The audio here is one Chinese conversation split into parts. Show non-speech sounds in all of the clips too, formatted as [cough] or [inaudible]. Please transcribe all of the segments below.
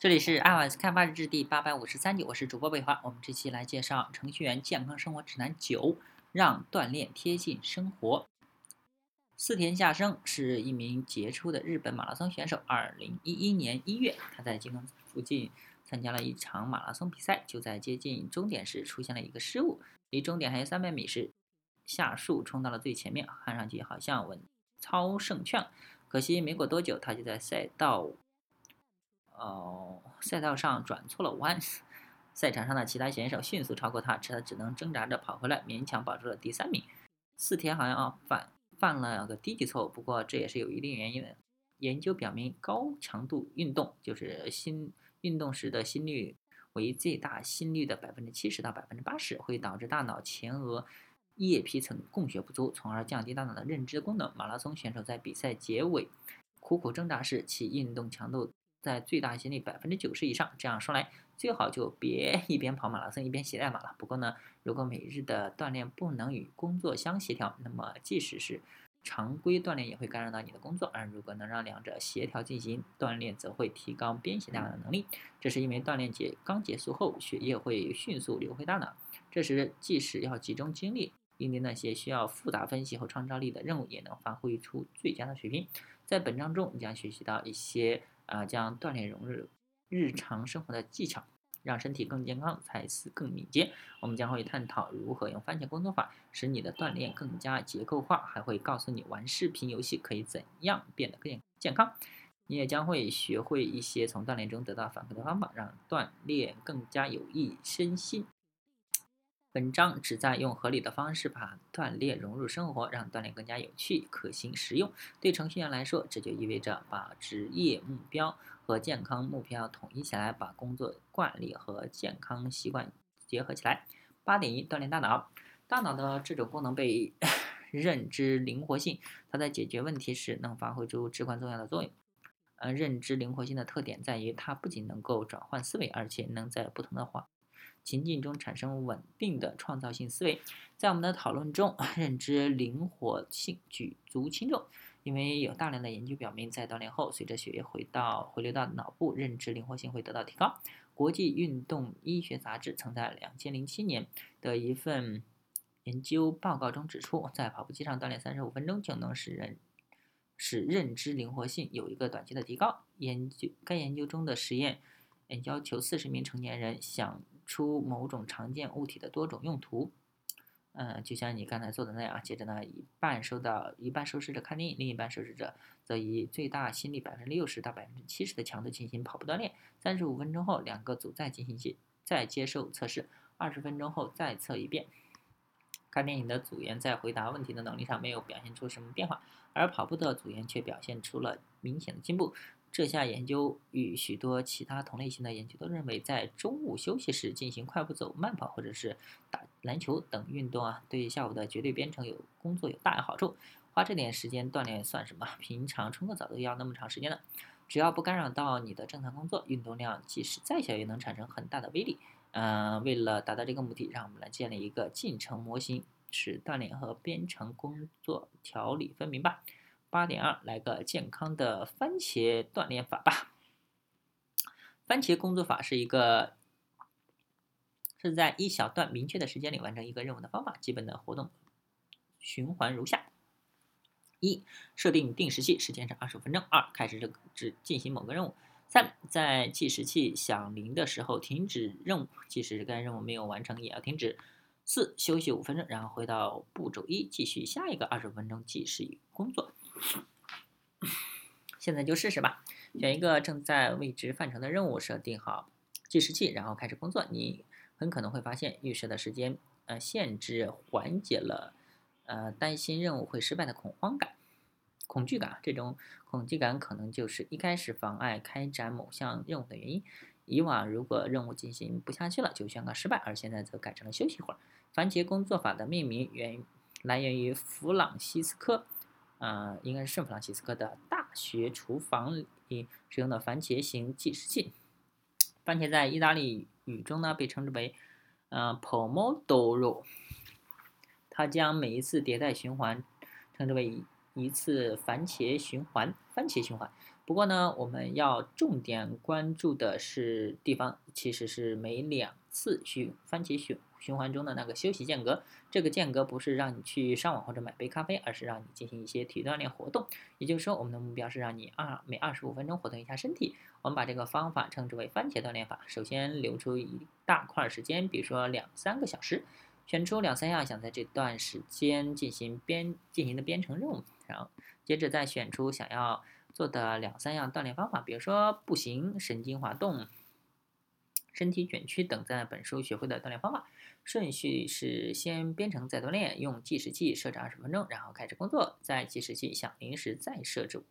这里是 iOS 开发日志第八百五十三集，我是主播北华。我们这期来介绍《程序员健康生活指南九》，让锻炼贴近生活。四田夏生是一名杰出的日本马拉松选手。二零一一年一月，他在金刚附近参加了一场马拉松比赛，就在接近终点时出现了一个失误，离终点还有三百米时，夏树冲到了最前面，看上去好像稳操胜券。可惜没过多久，他就在赛道。哦，赛道上转错了弯，赛场上的其他选手迅速超过他，他只能挣扎着跑回来，勉强保住了第三名。四田好像啊犯犯了个低级错误，不过这也是有一定原因的。研究表明，高强度运动就是心运动时的心率为最大心率的百分之七十到百分之八十，会导致大脑前额叶皮层供血不足，从而降低大脑的认知功能。马拉松选手在比赛结尾苦苦挣扎时，其运动强度。在最大心率百分之九十以上，这样说来，最好就别一边跑马拉松一边写代码了。不过呢，如果每日的锻炼不能与工作相协调，那么即使是常规锻炼也会干扰到你的工作。而如果能让两者协调进行，锻炼则会提高编写代码的能力。这是因为锻炼结刚结束后，血液会迅速流回大脑，这时即使要集中精力应对那些需要复杂分析和创造力的任务，也能发挥出最佳的水平。在本章中，你将学习到一些。啊，将锻炼融入日常生活的技巧，让身体更健康，才思更敏捷。我们将会探讨如何用番茄工作法使你的锻炼更加结构化，还会告诉你玩视频游戏可以怎样变得更健康。你也将会学会一些从锻炼中得到反馈的方法，让锻炼更加有益身心。本章旨在用合理的方式把锻炼融入生活，让锻炼更加有趣、可行、实用。对程序员来说，这就意味着把职业目标和健康目标统一起来，把工作惯例和健康习惯结合起来。八点一，锻炼大脑。大脑的这种功能被 [laughs] 认知灵活性，它在解决问题时能发挥出至关重要的作用。呃，认知灵活性的特点在于，它不仅能够转换思维，而且能在不同的环。情境中产生稳定的创造性思维。在我们的讨论中，[laughs] 认知灵活性举足轻重，因为有大量的研究表明，在锻炼后，随着血液回到回流到脑部，认知灵活性会得到提高。国际运动医学杂志曾在2007年的一份研究报告中指出，在跑步机上锻炼35分钟就能使人使认知灵活性有一个短期的提高。研究该研究中的实验，要求40名成年人想。出某种常见物体的多种用途，嗯，就像你刚才做的那样。接着呢，一半受到一半受试者看电影，另一半受试者则以最大心率百分之六十到百分之七十的强度进行跑步锻炼。三十五分钟后，两个组再进行接再接受测试，二十分钟后再测一遍。看电影的组员在回答问题的能力上没有表现出什么变化，而跑步的组员却表现出了明显的进步。这项研究与许多其他同类型的研究都认为，在中午休息时进行快步走、慢跑或者是打篮球等运动啊，对下午的绝对编程有工作有大有好处。花这点时间锻炼算什么？[laughs] 平常冲个澡都要那么长时间呢。只要不干扰到你的正常工作，运动量即使再小也能产生很大的威力。嗯，为了达到这个目的，让我们来建立一个进程模型，使锻炼和编程工作条理分明吧。八点二，来个健康的番茄锻炼法吧。番茄工作法是一个是在一小段明确的时间里完成一个任务的方法。基本的活动循环如下：一、设定定时器，时间是二十五分钟；二、开始这个只进行某个任务；三、在计时器响铃的时候停止任务，即使该任务没有完成也要停止；四、休息五分钟，然后回到步骤一，继续下一个二十五分钟计时工作。现在就试试吧，选一个正在为之范畴的任务，设定好计时器，然后开始工作。你很可能会发现，预设的时间呃限制缓解了呃担心任务会失败的恐慌感、恐惧感。这种恐惧感可能就是一开始妨碍开展某项任务的原因。以往如果任务进行不下去了，就宣告失败，而现在则改成了休息一会儿。番茄工作法的命名源来源于弗朗西斯科。啊，应该是圣弗朗西斯科的大学厨房里使用的番茄型计时器。番茄在意大利语中呢被称之为呃 pomodoro，它将每一次迭代循环称之为一次番茄循环。番茄循环不过呢，我们要重点关注的是地方，其实是每两次循番茄循循环中的那个休息间隔。这个间隔不是让你去上网或者买杯咖啡，而是让你进行一些体育锻炼活动。也就是说，我们的目标是让你二每二十五分钟活动一下身体。我们把这个方法称之为番茄锻炼法。首先留出一大块时间，比如说两三个小时，选出两三样想在这段时间进行编进行的编程任务，然后接着再选出想要。做的两三样锻炼方法，比如说步行、神经滑动、身体卷曲等，在本书学会的锻炼方法顺序是：先编程再锻炼，用计时器设置二十分钟，然后开始工作，在计时器响铃时再设置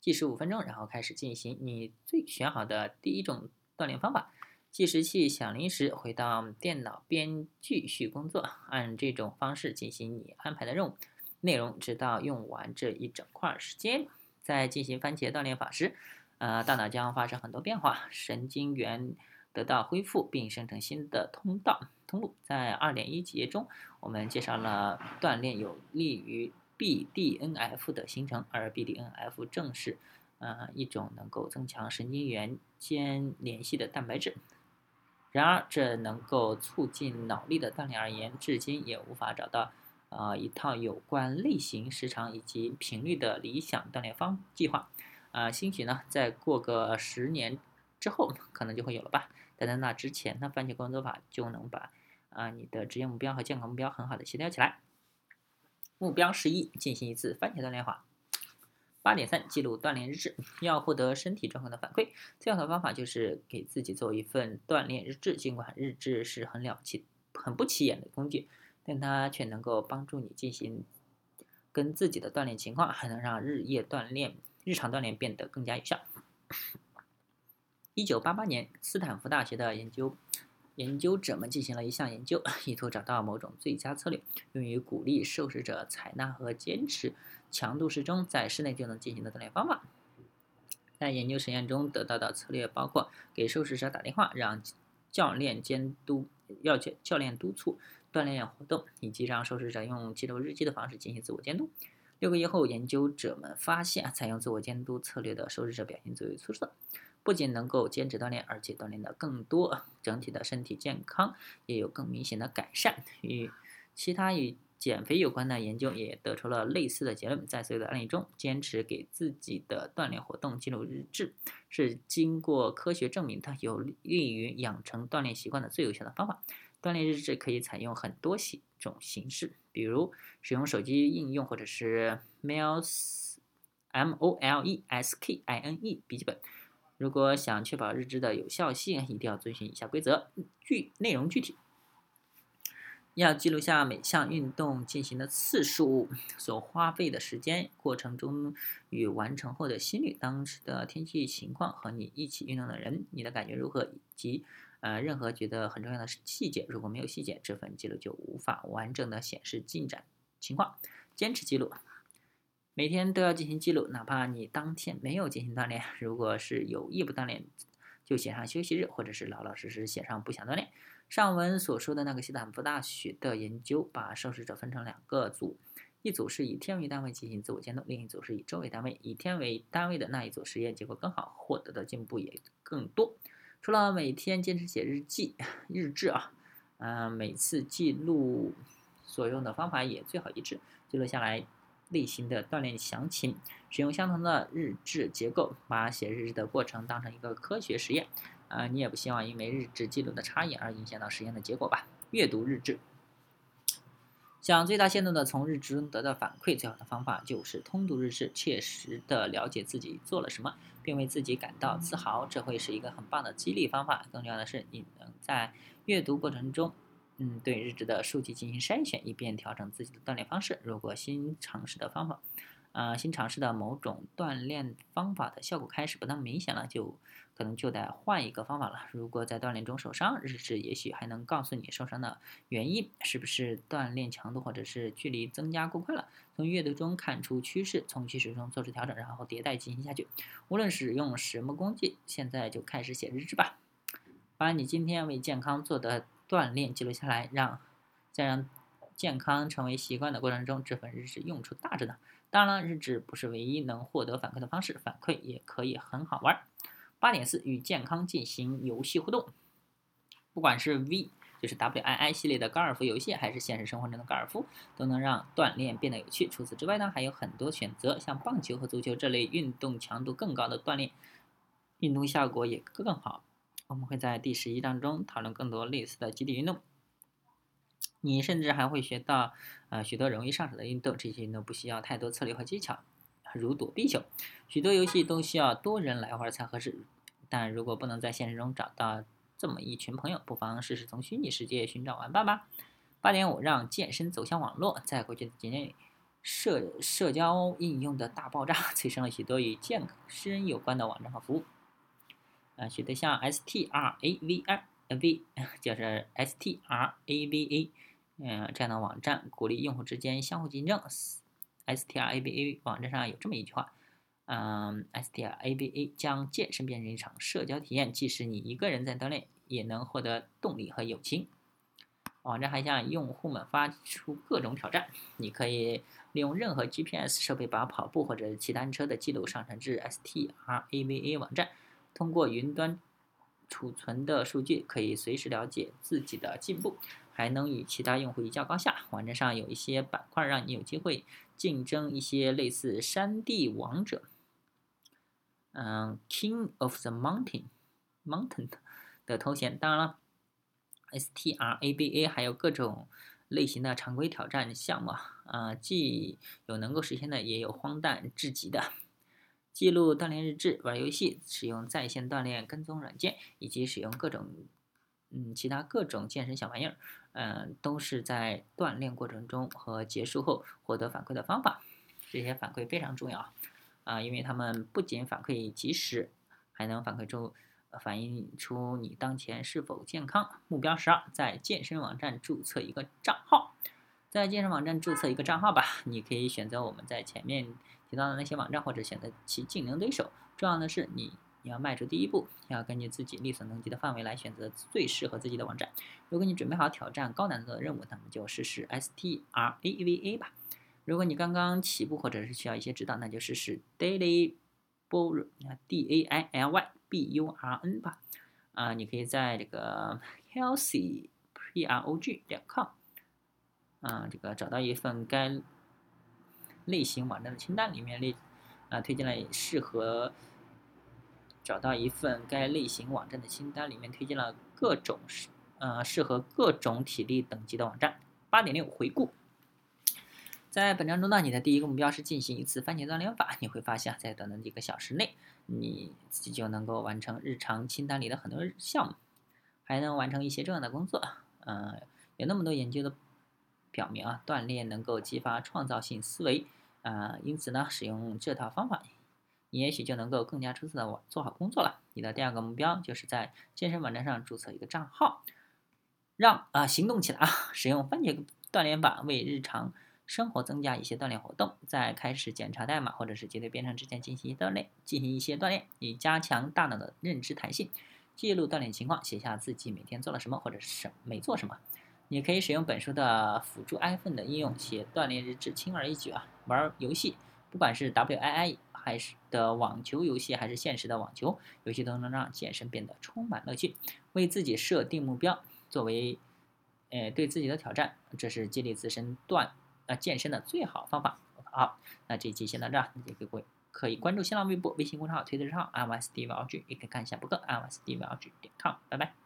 计时五分钟，然后开始进行你最选好的第一种锻炼方法。计时器响铃时回到电脑边继续工作，按这种方式进行你安排的任务内容，直到用完这一整块时间。在进行番茄锻炼法时，呃，大脑将发生很多变化，神经元得到恢复，并生成新的通道通路。在二点一节中，我们介绍了锻炼有利于 BDNF 的形成，而 BDNF 正是呃一种能够增强神经元间联系的蛋白质。然而，这能够促进脑力的锻炼而言，至今也无法找到。啊，一套有关类型、时长以及频率的理想锻炼方计划，啊，兴许呢，再过个十年之后，可能就会有了吧。但在那之前，那番茄工作法就能把啊你的职业目标和健康目标很好的协调起来。目标十一，进行一次番茄锻炼法。八点三，记录锻炼日志。要获得身体状况的反馈，最好的方法就是给自己做一份锻炼日志。尽管日志是很了不起、很不起眼的工具。但它却能够帮助你进行跟自己的锻炼情况，还能让日夜锻炼、日常锻炼变得更加有效。一九八八年，斯坦福大学的研究研究者们进行了一项研究，意图找到某种最佳策略，用于鼓励受试者采纳和坚持强度适中、在室内就能进行的锻炼方法。在研究实验中得到的策略包括给受试者打电话，让教练监督，要教教练督促。锻炼活动，以及让受试者用记录日记的方式进行自我监督。六个月后，研究者们发现，采用自我监督策略的受试者表现最为出色，不仅能够坚持锻炼，而且锻炼的更多，整体的身体健康也有更明显的改善。与其他与减肥有关的研究也得出了类似的结论。在所有的案例中，坚持给自己的锻炼活动记录日志，是经过科学证明的有利于养成锻炼习惯的最有效的方法。锻炼日志可以采用很多形种形式，比如使用手机应用，或者是 Moles M O L E S K I N E 笔记本。如果想确保日志的有效性，一定要遵循以下规则：具内容具体，要记录下每项运动进行的次数、所花费的时间、过程中与完成后的心率、当时的天气情况和你一起运动的人，你的感觉如何，以及。呃，任何觉得很重要的细节，如果没有细节，这份记录就无法完整的显示进展情况。坚持记录，每天都要进行记录，哪怕你当天没有进行锻炼。如果是有意不锻炼，就写上休息日，或者是老老实实写上不想锻炼。上文所说的那个斯坦福大学的研究，把受试者分成两个组，一组是以天为单位进行自我监督，另一组是以周为单位。以天为单位的那一组实验结果更好，获得的进步也更多。除了每天坚持写日记、日志啊，嗯，每次记录所用的方法也最好一致，记录下来例行的锻炼详情，使用相同的日志结构，把写日志的过程当成一个科学实验啊，你也不希望因为日志记录的差异而影响到实验的结果吧？阅读日志。想最大限度的从日志中得到反馈，最好的方法就是通读日志，切实的了解自己做了什么，并为自己感到自豪，这会是一个很棒的激励方法。更重要的是，你能在阅读过程中，嗯，对日志的数据进行筛选，以便调整自己的锻炼方式。如果新尝试的方法，呃，新尝试的某种锻炼方法的效果开始不那么明显了，就可能就得换一个方法了。如果在锻炼中受伤，日志也许还能告诉你受伤的原因，是不是锻炼强度或者是距离增加过快了？从阅读中看出趋势，从趋势中做出调整，然后迭代进行下去。无论使用什么工具，现在就开始写日志吧。把你今天为健康做的锻炼记录下来，让再让健康成为习惯的过程中，这份日志用处大着呢。当然了，日志不是唯一能获得反馈的方式，反馈也可以很好玩。八点四，与健康进行游戏互动，不管是 V 就是 W I I 系列的高尔夫游戏，还是现实生活中的高尔夫，都能让锻炼变得有趣。除此之外呢，还有很多选择，像棒球和足球这类运动强度更高的锻炼，运动效果也更好。我们会在第十一章中讨论更多类似的基地运动。你甚至还会学到，呃，许多容易上手的运动，这些运动不需要太多策略和技巧，如躲避球。许多游戏都需要多人来玩才合适，但如果不能在现实中找到这么一群朋友，不妨试试从虚拟世界寻找玩伴吧。八点五，让健身走向网络。在过去的几年里，社社交应用的大爆炸，催生了许多与健身有关的网站和服务。啊，许多像 S T R A V I V，就是 S T R A V A。嗯，这样的网站鼓励用户之间相互竞争。STRABA 网站上有这么一句话，嗯，STRABA 将健身变成一场社交体验，即使你一个人在锻炼，也能获得动力和友情。网站还向用户们发出各种挑战，你可以利用任何 GPS 设备把跑步或者骑单车的记录上传至 STRABA 网站，通过云端储存的数据，可以随时了解自己的进步。还能与其他用户一较高下。网站上有一些板块，让你有机会竞争一些类似山地王者，嗯，King of the Mountain，Mountain [laughs] 的头衔。当然了，STRABA 还有各种类型的常规挑战项目啊，既有能够实现的，也有荒诞至极的。记录锻炼日志、玩游戏、使用在线锻炼跟踪软件，以及使用各种。嗯，其他各种健身小玩意儿，嗯，都是在锻炼过程中和结束后获得反馈的方法。这些反馈非常重要啊，因为他们不仅反馈及时，还能反馈出反映出你当前是否健康。目标十二，在健身网站注册一个账号。在健身网站注册一个账号吧，你可以选择我们在前面提到的那些网站，或者选择其竞争对手。重要的是你。你要迈出第一步，要根据自己力所能及的范围来选择最适合自己的网站。如果你准备好挑战高难度的任务，那么就试试 STRAVA 吧。如果你刚刚起步或者是需要一些指导，那就试试 Daily Burn，D A I L Y B U R N 吧。啊，你可以在这个 Healthy P R O G 点 com，啊，这个找到一份该类型网站的清单，里面列啊推荐了适合。找到一份该类型网站的清单，里面推荐了各种适呃适合各种体力等级的网站。八点六回顾，在本章中呢，你的第一个目标是进行一次番茄锻炼法。你会发现，在短短几个小时内，你自己就能够完成日常清单里的很多项目，还能完成一些重要的工作。嗯，有那么多研究的表明啊，锻炼能够激发创造性思维啊，因此呢，使用这套方法。你也许就能够更加出色的做好工作了。你的第二个目标就是在健身网站上注册一个账号，让啊行动起来啊！使用番茄锻炼法为日常生活增加一些锻炼活动，在开始检查代码或者是结对编程之前进行锻炼，进行一些锻炼，以加强大脑的认知弹性。记录锻炼情况，写下自己每天做了什么或者是什没做什么。你可以使用本书的辅助 iPhone 的应用写锻炼日志，轻而易举啊！玩游戏，不管是 WII。还是的网球游戏，还是现实的网球游戏，都能让健身变得充满乐趣。为自己设定目标，作为，呃，对自己的挑战，这是激励自身锻呃健身的最好方法。好，那这一期先到这，也各位可以关注新浪微博、微信公众号、推特账号 i y s d v l g 也可以看一下博客 i y s d v l g 点 com，拜拜。